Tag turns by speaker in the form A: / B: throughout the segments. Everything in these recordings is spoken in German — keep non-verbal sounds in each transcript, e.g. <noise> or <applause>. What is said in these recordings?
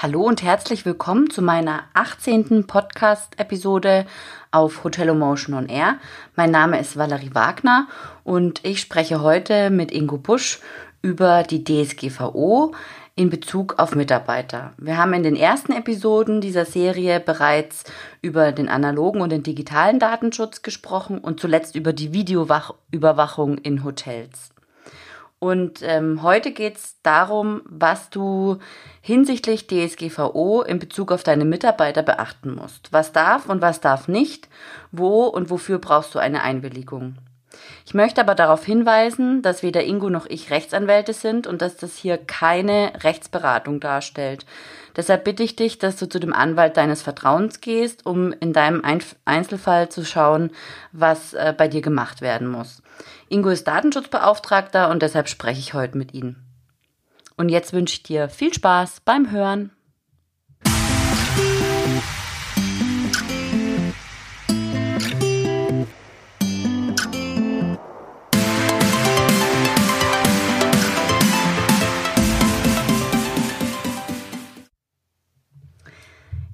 A: Hallo und herzlich willkommen zu meiner 18. Podcast-Episode auf Hotel Motion on Air. Mein Name ist Valerie Wagner und ich spreche heute mit Ingo Busch über die DSGVO in Bezug auf Mitarbeiter. Wir haben in den ersten Episoden dieser Serie bereits über den analogen und den digitalen Datenschutz gesprochen und zuletzt über die Videoüberwachung in Hotels. Und ähm, heute geht es darum, was du hinsichtlich DSGVO in Bezug auf deine Mitarbeiter beachten musst. Was darf und was darf nicht, wo und wofür brauchst du eine Einwilligung. Ich möchte aber darauf hinweisen, dass weder Ingo noch ich Rechtsanwälte sind und dass das hier keine Rechtsberatung darstellt. Deshalb bitte ich dich, dass du zu dem Anwalt deines Vertrauens gehst, um in deinem Einzelfall zu schauen, was äh, bei dir gemacht werden muss. Ingo ist Datenschutzbeauftragter und deshalb spreche ich heute mit ihm. Und jetzt wünsche ich dir viel Spaß beim Hören.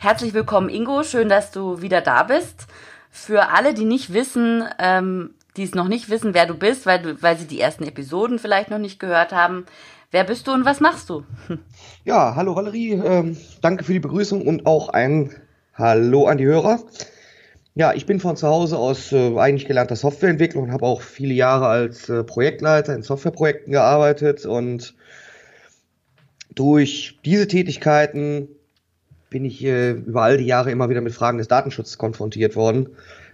A: Herzlich willkommen, Ingo. Schön, dass du wieder da bist. Für alle, die nicht wissen, ähm, die es noch nicht wissen, wer du bist, weil, du, weil sie die ersten Episoden vielleicht noch nicht gehört haben, wer bist du und was machst du? <laughs>
B: Ja, hallo Valerie, ähm, danke für die Begrüßung und auch ein Hallo an die Hörer. Ja, ich bin von zu Hause aus äh, eigentlich gelernter Softwareentwickler und habe auch viele Jahre als äh, Projektleiter in Softwareprojekten gearbeitet und durch diese Tätigkeiten bin ich äh, über all die Jahre immer wieder mit Fragen des Datenschutzes konfrontiert worden.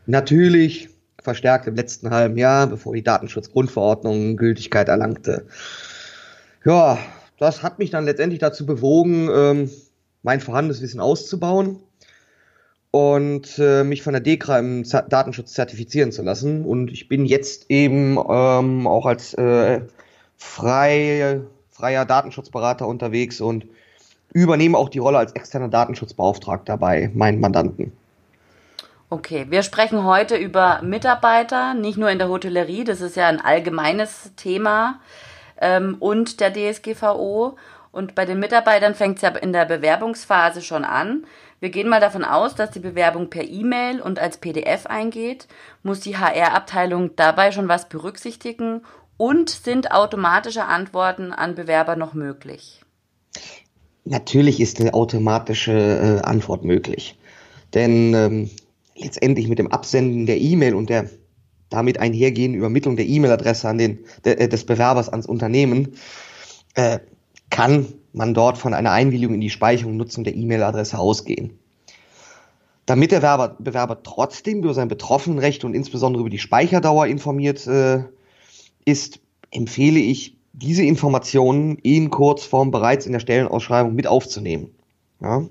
B: Natürlich verstärkt im letzten halben Jahr, bevor die Datenschutzgrundverordnung Gültigkeit erlangte. Ja, das hat mich dann letztendlich dazu bewogen, ähm, mein vorhandenes Wissen auszubauen und äh, mich von der DEKRA im Z Datenschutz zertifizieren zu lassen. Und ich bin jetzt eben ähm, auch als äh, frei, freier Datenschutzberater unterwegs und übernehme auch die Rolle als externer Datenschutzbeauftragter bei meinen Mandanten.
A: Okay, wir sprechen heute über Mitarbeiter, nicht nur in der Hotellerie, das ist ja ein allgemeines Thema, ähm, und der DSGVO. Und bei den Mitarbeitern fängt es ja in der Bewerbungsphase schon an. Wir gehen mal davon aus, dass die Bewerbung per E-Mail und als PDF eingeht. Muss die HR-Abteilung dabei schon was berücksichtigen? Und sind automatische Antworten an Bewerber noch möglich?
B: Natürlich ist eine automatische äh, Antwort möglich. Denn ähm, letztendlich mit dem Absenden der E-Mail und der damit einhergehenden Übermittlung der E-Mail-Adresse an den de, äh, des Bewerbers ans Unternehmen äh, kann man dort von einer Einwilligung in die Speicherung und Nutzung der E-Mail-Adresse ausgehen. Damit der Bewerber, Bewerber trotzdem über sein Betroffenenrecht und insbesondere über die Speicherdauer informiert äh, ist, empfehle ich diese Informationen in Kurzform bereits in der Stellenausschreibung mit aufzunehmen. Ja?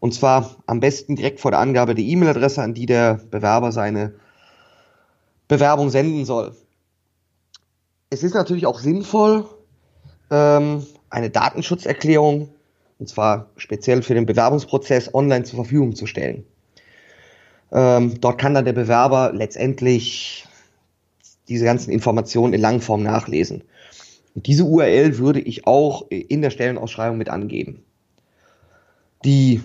B: Und zwar am besten direkt vor der Angabe der E-Mail-Adresse, an die der Bewerber seine Bewerbung senden soll. Es ist natürlich auch sinnvoll, ähm, eine Datenschutzerklärung, und zwar speziell für den Bewerbungsprozess, online zur Verfügung zu stellen. Ähm, dort kann dann der Bewerber letztendlich diese ganzen Informationen in Langform nachlesen. Und diese URL würde ich auch in der Stellenausschreibung mit angeben. Die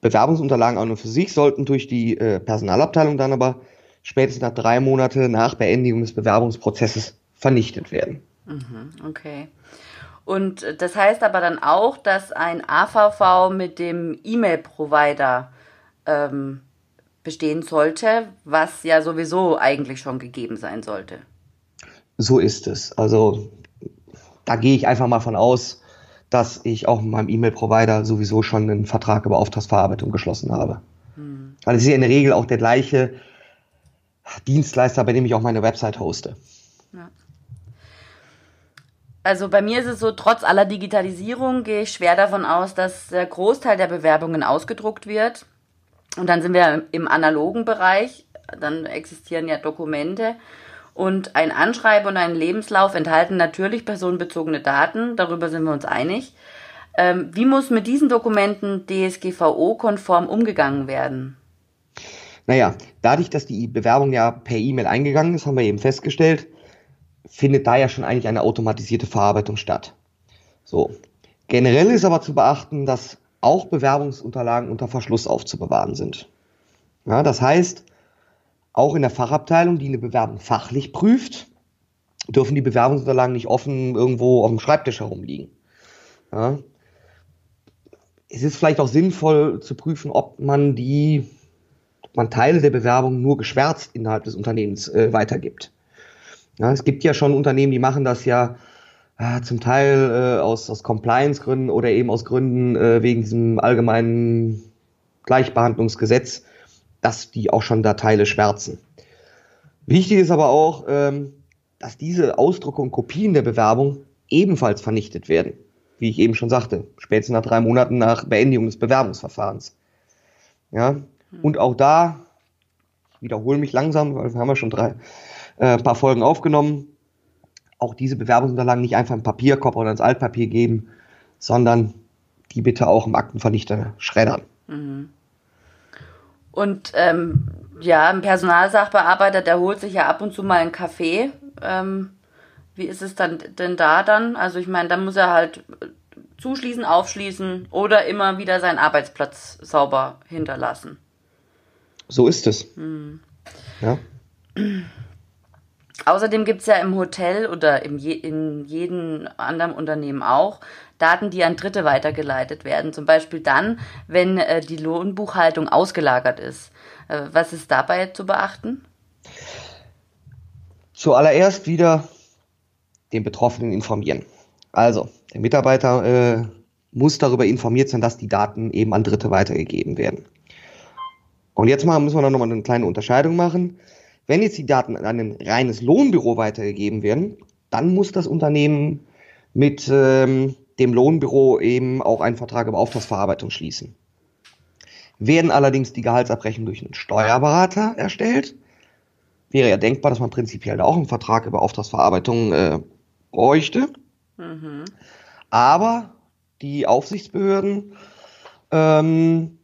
B: Bewerbungsunterlagen an und für sich sollten durch die äh, Personalabteilung dann aber spätestens nach drei Monate nach Beendigung des Bewerbungsprozesses vernichtet werden.
A: Mhm, okay. Und das heißt aber dann auch, dass ein AVV mit dem E-Mail-Provider ähm, bestehen sollte, was ja sowieso eigentlich schon gegeben sein sollte.
B: So ist es. Also da gehe ich einfach mal von aus, dass ich auch mit meinem E-Mail-Provider sowieso schon einen Vertrag über Auftragsverarbeitung geschlossen habe. Hm. Weil es ist ja in der Regel auch der gleiche Dienstleister, bei dem ich auch meine Website hoste. Ja.
A: Also bei mir ist es so, trotz aller Digitalisierung gehe ich schwer davon aus, dass der Großteil der Bewerbungen ausgedruckt wird. Und dann sind wir im analogen Bereich, dann existieren ja Dokumente. Und ein Anschreiben und ein Lebenslauf enthalten natürlich personenbezogene Daten, darüber sind wir uns einig. Ähm, wie muss mit diesen Dokumenten DSGVO-konform umgegangen werden?
B: Naja, dadurch, dass die Bewerbung ja per E-Mail eingegangen ist, haben wir eben festgestellt, findet da ja schon eigentlich eine automatisierte Verarbeitung statt. So. Generell ist aber zu beachten, dass auch Bewerbungsunterlagen unter Verschluss aufzubewahren sind. Ja, das heißt, auch in der Fachabteilung, die eine Bewerbung fachlich prüft, dürfen die Bewerbungsunterlagen nicht offen irgendwo auf dem Schreibtisch herumliegen. Ja. Es ist vielleicht auch sinnvoll zu prüfen, ob man die, ob man Teile der Bewerbung nur geschwärzt innerhalb des Unternehmens äh, weitergibt. Ja, es gibt ja schon Unternehmen, die machen das ja äh, zum Teil äh, aus, aus Compliance-Gründen oder eben aus Gründen äh, wegen diesem allgemeinen Gleichbehandlungsgesetz, dass die auch schon da Teile schwärzen. Wichtig ist aber auch, ähm, dass diese Ausdrucke und Kopien der Bewerbung ebenfalls vernichtet werden. Wie ich eben schon sagte, spätestens nach drei Monaten nach Beendigung des Bewerbungsverfahrens. Ja, und auch da, ich wiederhole mich langsam, weil wir haben ja schon drei, äh, paar Folgen aufgenommen, auch diese Bewerbungsunterlagen nicht einfach im Papierkorb oder ins Altpapier geben, sondern die bitte auch im Aktenvernichter schreddern. Mhm.
A: Und ähm, ja, ein Personalsachbearbeiter, der holt sich ja ab und zu mal einen Kaffee. Ähm, wie ist es dann denn da dann? Also ich meine, da muss er halt zuschließen, aufschließen oder immer wieder seinen Arbeitsplatz sauber hinterlassen.
B: So ist es. Hm. Ja.
A: Außerdem gibt es ja im Hotel oder im je, in jedem anderen Unternehmen auch Daten, die an Dritte weitergeleitet werden. Zum Beispiel dann, wenn äh, die Lohnbuchhaltung ausgelagert ist. Äh, was ist dabei zu beachten?
B: Zuallererst wieder den Betroffenen informieren. Also, der Mitarbeiter äh, muss darüber informiert sein, dass die Daten eben an Dritte weitergegeben werden. Und jetzt mal, müssen wir noch mal eine kleine Unterscheidung machen. Wenn jetzt die Daten an ein reines Lohnbüro weitergegeben werden, dann muss das Unternehmen mit ähm, dem Lohnbüro eben auch einen Vertrag über Auftragsverarbeitung schließen. Werden allerdings die Gehaltsabrechnungen durch einen Steuerberater erstellt, wäre ja denkbar, dass man prinzipiell da auch einen Vertrag über Auftragsverarbeitung äh, bräuchte. Mhm. Aber die Aufsichtsbehörden ähm,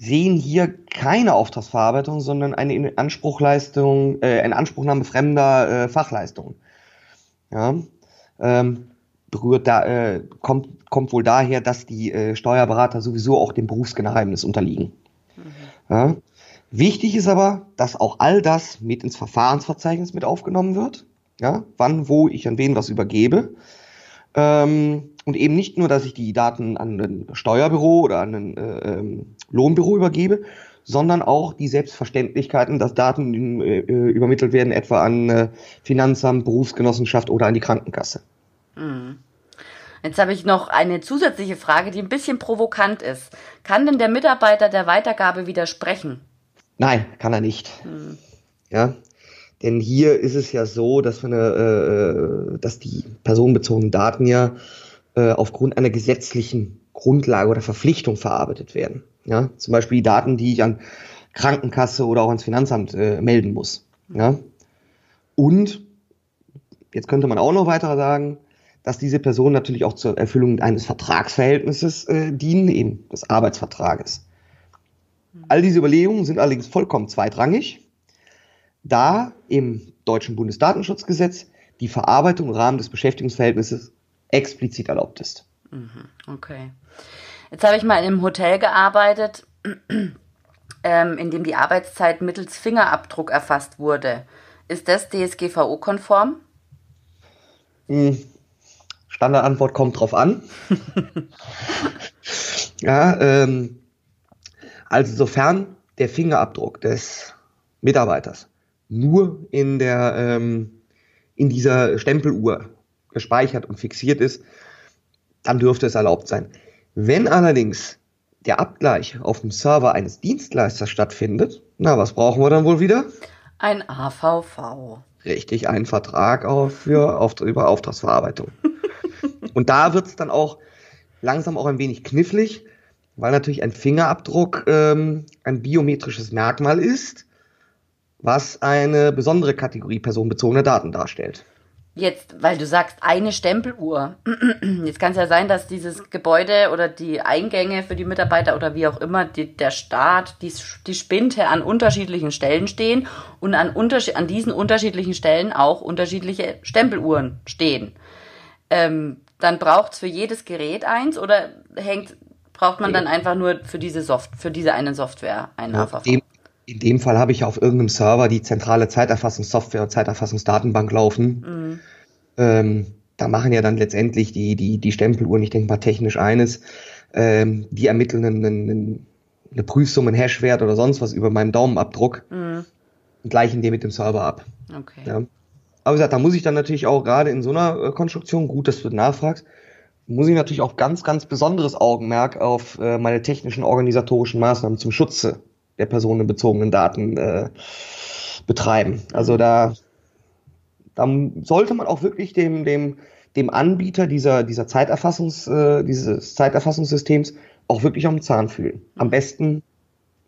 B: sehen hier keine Auftragsverarbeitung, sondern eine Inanspruchleistung, äh, eine Anspruchnahme fremder äh, Fachleistungen. Ja, ähm, berührt da, äh, kommt, kommt wohl daher, dass die äh, Steuerberater sowieso auch dem Berufsgeheimnis unterliegen. Mhm. Ja. Wichtig ist aber, dass auch all das mit ins Verfahrensverzeichnis mit aufgenommen wird. Ja, wann, wo ich an wen was übergebe. Ähm, und eben nicht nur, dass ich die Daten an ein Steuerbüro oder an ein äh, ähm, Lohnbüro übergebe, sondern auch die Selbstverständlichkeiten, dass Daten äh, übermittelt werden, etwa an äh, Finanzamt, Berufsgenossenschaft oder an die Krankenkasse. Mhm.
A: Jetzt habe ich noch eine zusätzliche Frage, die ein bisschen provokant ist. Kann denn der Mitarbeiter der Weitergabe widersprechen?
B: Nein, kann er nicht. Mhm. Ja, denn hier ist es ja so, dass, wir eine, äh, dass die personenbezogenen Daten ja äh, aufgrund einer gesetzlichen Grundlage oder Verpflichtung verarbeitet werden. Ja, zum Beispiel die Daten, die ich an Krankenkasse oder auch ans Finanzamt äh, melden muss. Ja, und jetzt könnte man auch noch weiter sagen, dass diese Personen natürlich auch zur Erfüllung eines Vertragsverhältnisses äh, dienen, eben des Arbeitsvertrages. All diese Überlegungen sind allerdings vollkommen zweitrangig, da im deutschen Bundesdatenschutzgesetz die Verarbeitung im Rahmen des Beschäftigungsverhältnisses explizit erlaubt ist.
A: Mhm, okay. Jetzt habe ich mal in einem Hotel gearbeitet, <clears throat> ähm, in dem die Arbeitszeit mittels Fingerabdruck erfasst wurde. Ist das DSGVO-konform?
B: Hm, Standardantwort kommt drauf an. <laughs> ja, ähm, also sofern der Fingerabdruck des Mitarbeiters nur in der ähm, in dieser Stempeluhr gespeichert und fixiert ist, dann dürfte es erlaubt sein. Wenn allerdings der Abgleich auf dem Server eines Dienstleisters stattfindet, na, was brauchen wir dann wohl wieder?
A: Ein AVV.
B: Richtig, ein Vertrag auf, für, auf, über Auftragsverarbeitung. <laughs> und da wird es dann auch langsam auch ein wenig knifflig, weil natürlich ein Fingerabdruck ähm, ein biometrisches Merkmal ist, was eine besondere Kategorie personenbezogener Daten darstellt.
A: Jetzt, weil du sagst, eine Stempeluhr. <clears throat> Jetzt kann es ja sein, dass dieses Gebäude oder die Eingänge für die Mitarbeiter oder wie auch immer, die, der Staat, die, die Spinte an unterschiedlichen Stellen stehen und an, an diesen unterschiedlichen Stellen auch unterschiedliche Stempeluhren stehen. Ähm, dann braucht es für jedes Gerät eins oder hängt braucht man dann einfach nur für diese Soft für diese eine Software einen ja, AVV.
B: In, in dem Fall habe ich auf irgendeinem Server die zentrale Zeiterfassungssoftware Zeiterfassungsdatenbank laufen. Mhm. Ähm, da machen ja dann letztendlich die, die, die Stempeluhren, ich denke mal technisch eines, ähm, die ermitteln einen, einen, eine Prüfsumme, einen Hashwert oder sonst was über meinen Daumenabdruck mhm. und gleichen den mit dem Server ab. Okay. Ja. Aber wie gesagt, da muss ich dann natürlich auch gerade in so einer äh, Konstruktion, gut, dass du nachfragst, muss ich natürlich auch ganz, ganz besonderes Augenmerk auf äh, meine technischen organisatorischen Maßnahmen zum Schutze der personenbezogenen Daten äh, betreiben. Also da dann sollte man auch wirklich dem, dem, dem Anbieter dieser, dieser Zeiterfassungs, äh, dieses Zeiterfassungssystems auch wirklich am Zahn fühlen. Am mhm. besten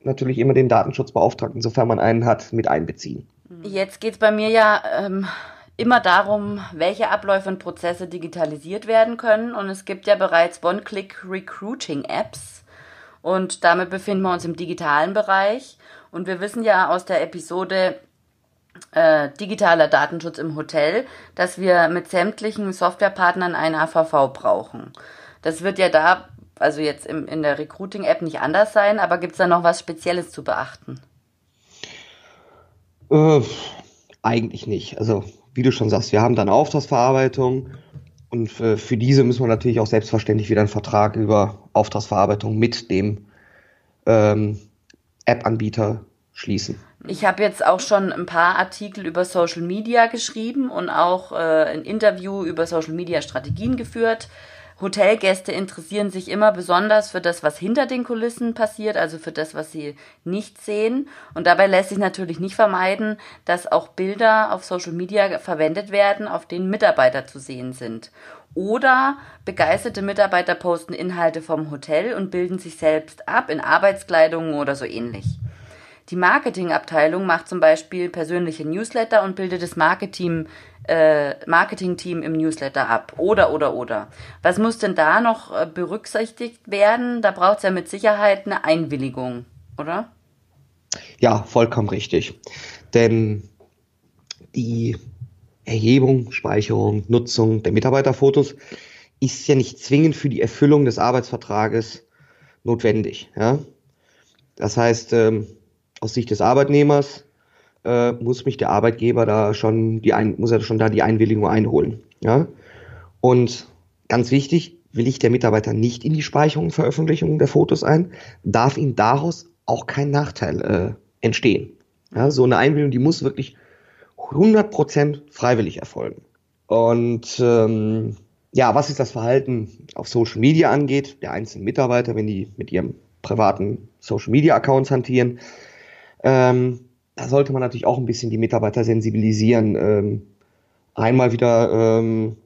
B: natürlich immer den Datenschutzbeauftragten, sofern man einen hat, mit einbeziehen.
A: Jetzt geht es bei mir ja ähm, immer darum, welche Abläufe und Prozesse digitalisiert werden können. Und es gibt ja bereits One-Click-Recruiting-Apps. Und damit befinden wir uns im digitalen Bereich. Und wir wissen ja aus der Episode äh, digitaler Datenschutz im Hotel, dass wir mit sämtlichen Softwarepartnern einen AVV brauchen. Das wird ja da, also jetzt im, in der Recruiting-App nicht anders sein, aber gibt es da noch was Spezielles zu beachten?
B: Äh, eigentlich nicht. Also wie du schon sagst, wir haben dann Auftragsverarbeitung und für, für diese müssen wir natürlich auch selbstverständlich wieder einen Vertrag über Auftragsverarbeitung mit dem ähm, App-Anbieter schließen.
A: Ich habe jetzt auch schon ein paar Artikel über Social Media geschrieben und auch äh, ein Interview über Social Media Strategien geführt. Hotelgäste interessieren sich immer besonders für das, was hinter den Kulissen passiert, also für das, was sie nicht sehen. Und dabei lässt sich natürlich nicht vermeiden, dass auch Bilder auf Social Media verwendet werden, auf denen Mitarbeiter zu sehen sind. Oder begeisterte Mitarbeiter posten Inhalte vom Hotel und bilden sich selbst ab in Arbeitskleidung oder so ähnlich. Die Marketingabteilung macht zum Beispiel persönliche Newsletter und bildet das Marketing, äh, Marketing-Team im Newsletter ab. Oder, oder, oder. Was muss denn da noch äh, berücksichtigt werden? Da braucht es ja mit Sicherheit eine Einwilligung, oder?
B: Ja, vollkommen richtig. Denn die Erhebung, Speicherung, Nutzung der Mitarbeiterfotos ist ja nicht zwingend für die Erfüllung des Arbeitsvertrages notwendig. Ja? Das heißt, ähm, aus Sicht des Arbeitnehmers äh, muss mich der Arbeitgeber da schon die ein, muss er schon da die Einwilligung einholen. Ja? Und ganz wichtig, will ich der Mitarbeiter nicht in die Speicherung und Veröffentlichung der Fotos ein, darf ihm daraus auch kein Nachteil äh, entstehen. Ja, so eine Einwilligung, die muss wirklich 100% freiwillig erfolgen. Und ähm, ja, was ist das Verhalten auf Social Media angeht, der einzelnen Mitarbeiter, wenn die mit ihrem privaten Social Media Accounts hantieren, ähm, da sollte man natürlich auch ein bisschen die Mitarbeiter sensibilisieren. Ähm, einmal wieder ähm,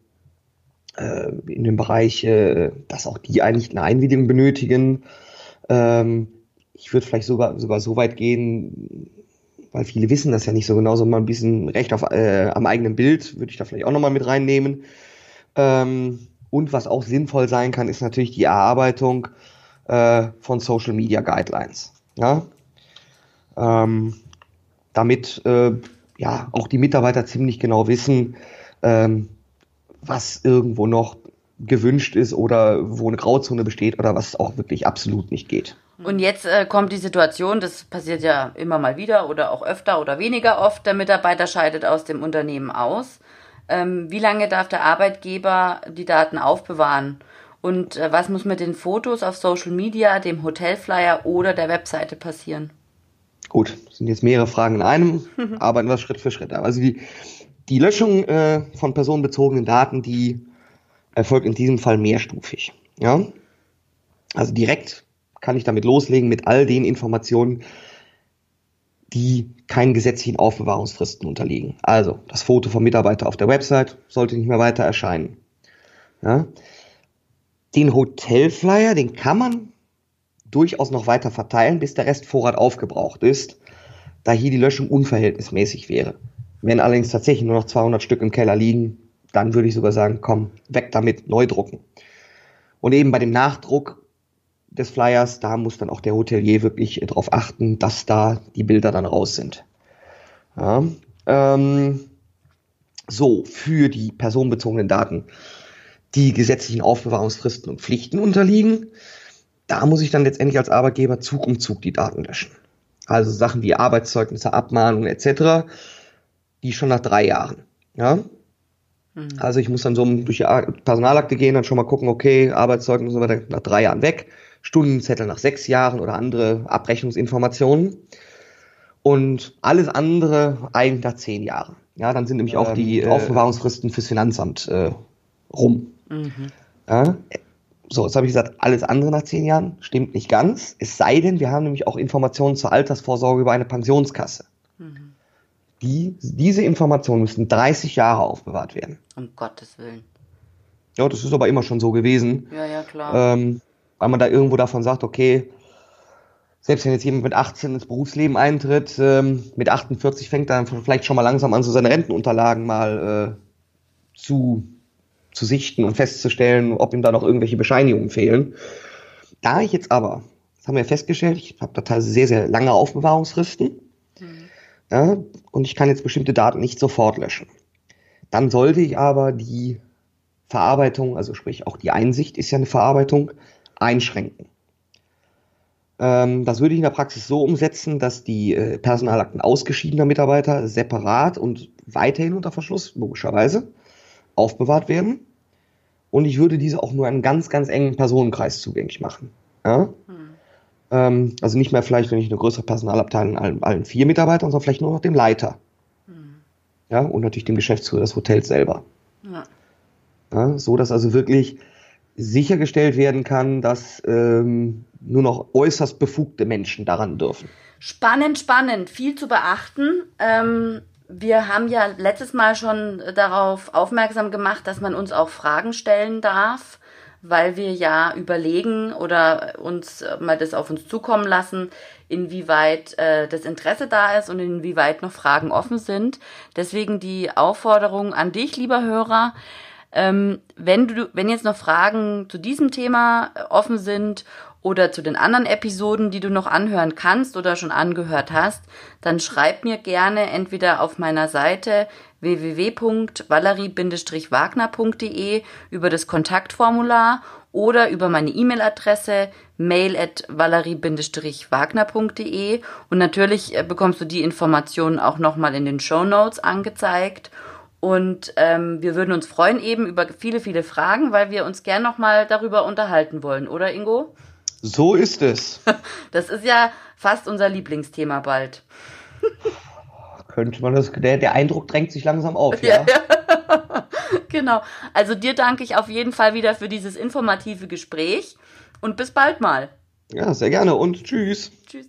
B: äh, in dem Bereich, äh, dass auch die eigentlich eine Einwilligung benötigen. Ähm, ich würde vielleicht sogar, sogar so weit gehen, weil viele wissen das ja nicht so genau, so mal ein bisschen Recht auf, äh, am eigenen Bild würde ich da vielleicht auch nochmal mit reinnehmen. Ähm, und was auch sinnvoll sein kann, ist natürlich die Erarbeitung äh, von Social Media Guidelines. Ja? Ähm, damit äh, ja auch die Mitarbeiter ziemlich genau wissen, ähm, was irgendwo noch gewünscht ist oder wo eine Grauzone besteht oder was auch wirklich absolut nicht geht.
A: Und jetzt äh, kommt die Situation, das passiert ja immer mal wieder oder auch öfter oder weniger oft, der Mitarbeiter scheidet aus dem Unternehmen aus. Ähm, wie lange darf der Arbeitgeber die Daten aufbewahren? Und äh, was muss mit den Fotos auf Social Media, dem Hotelflyer oder der Webseite passieren?
B: Gut, sind jetzt mehrere Fragen in einem, <laughs> arbeiten wir Schritt für Schritt. Also die, die Löschung äh, von personenbezogenen Daten, die erfolgt in diesem Fall mehrstufig. Ja? Also direkt kann ich damit loslegen mit all den Informationen, die keinen gesetzlichen Aufbewahrungsfristen unterliegen. Also das Foto vom Mitarbeiter auf der Website sollte nicht mehr weiter erscheinen. Ja? Den Hotelflyer, den kann man durchaus noch weiter verteilen, bis der Restvorrat aufgebraucht ist, da hier die Löschung unverhältnismäßig wäre. Wenn allerdings tatsächlich nur noch 200 Stück im Keller liegen, dann würde ich sogar sagen, komm, weg damit, neu drucken. Und eben bei dem Nachdruck des Flyers, da muss dann auch der Hotelier wirklich darauf achten, dass da die Bilder dann raus sind. Ja, ähm, so, für die personenbezogenen Daten, die gesetzlichen Aufbewahrungsfristen und Pflichten unterliegen, da muss ich dann letztendlich als Arbeitgeber Zug um Zug die Daten löschen. Also Sachen wie Arbeitszeugnisse, Abmahnungen etc., die schon nach drei Jahren. Ja? Mhm. Also ich muss dann so durch die Personalakte gehen, dann schon mal gucken, okay, Arbeitszeugnis und so weiter nach drei Jahren weg, Stundenzettel nach sechs Jahren oder andere Abrechnungsinformationen und alles andere eigentlich nach zehn Jahren. Ja, dann sind nämlich ähm, auch die äh, Aufbewahrungsfristen fürs Finanzamt äh, rum. Mhm. Ja, so, jetzt habe ich gesagt, alles andere nach zehn Jahren stimmt nicht ganz. Es sei denn, wir haben nämlich auch Informationen zur Altersvorsorge über eine Pensionskasse. Mhm. Die, diese Informationen müssen 30 Jahre aufbewahrt werden.
A: Um Gottes Willen.
B: Ja, das ist aber immer schon so gewesen.
A: Ja, ja, klar.
B: Ähm, weil man da irgendwo davon sagt, okay, selbst wenn jetzt jemand mit 18 ins Berufsleben eintritt, ähm, mit 48 fängt er dann vielleicht schon mal langsam an, so seine Rentenunterlagen mal äh, zu zu sichten und festzustellen, ob ihm da noch irgendwelche Bescheinigungen fehlen. Da ich jetzt aber, das haben wir festgestellt, ich habe da teilweise sehr, sehr lange Aufbewahrungsfristen mhm. ja, und ich kann jetzt bestimmte Daten nicht sofort löschen. Dann sollte ich aber die Verarbeitung, also sprich auch die Einsicht ist ja eine Verarbeitung, einschränken. Ähm, das würde ich in der Praxis so umsetzen, dass die äh, Personalakten ausgeschiedener Mitarbeiter separat und weiterhin unter Verschluss, logischerweise, aufbewahrt werden. Und ich würde diese auch nur einem ganz, ganz engen Personenkreis zugänglich machen. Ja? Hm. Ähm, also nicht mehr vielleicht, wenn ich eine größere Personalabteilung allen, allen vier Mitarbeitern, sondern vielleicht nur noch dem Leiter. Hm. Ja, und natürlich dem Geschäftsführer des Hotels selber. Ja. Ja, so dass also wirklich sichergestellt werden kann, dass ähm, nur noch äußerst befugte Menschen daran dürfen.
A: Spannend, spannend, viel zu beachten. Ähm, wir haben ja letztes Mal schon darauf aufmerksam gemacht, dass man uns auch Fragen stellen darf, weil wir ja überlegen oder uns mal das auf uns zukommen lassen, inwieweit äh, das Interesse da ist und inwieweit noch Fragen offen sind. Deswegen die Aufforderung an dich, lieber Hörer, ähm, wenn du, wenn jetzt noch Fragen zu diesem Thema offen sind oder zu den anderen Episoden, die du noch anhören kannst oder schon angehört hast, dann schreib mir gerne entweder auf meiner Seite www.valerie-wagner.de über das Kontaktformular oder über meine E-Mail-Adresse mail at valerie-wagner.de und natürlich äh, bekommst du die Informationen auch nochmal in den Show Notes angezeigt und ähm, wir würden uns freuen eben über viele, viele Fragen, weil wir uns gern nochmal darüber unterhalten wollen, oder Ingo?
B: So ist es. <laughs>
A: Das ist ja fast unser Lieblingsthema bald. <laughs>
B: Könnte man das, der, der Eindruck drängt sich langsam auf, <laughs> ja. ja,
A: ja. genau. Also dir danke ich auf jeden Fall wieder für dieses informative Gespräch und bis bald mal.
B: Ja, sehr gerne und tschüss. Tschüss.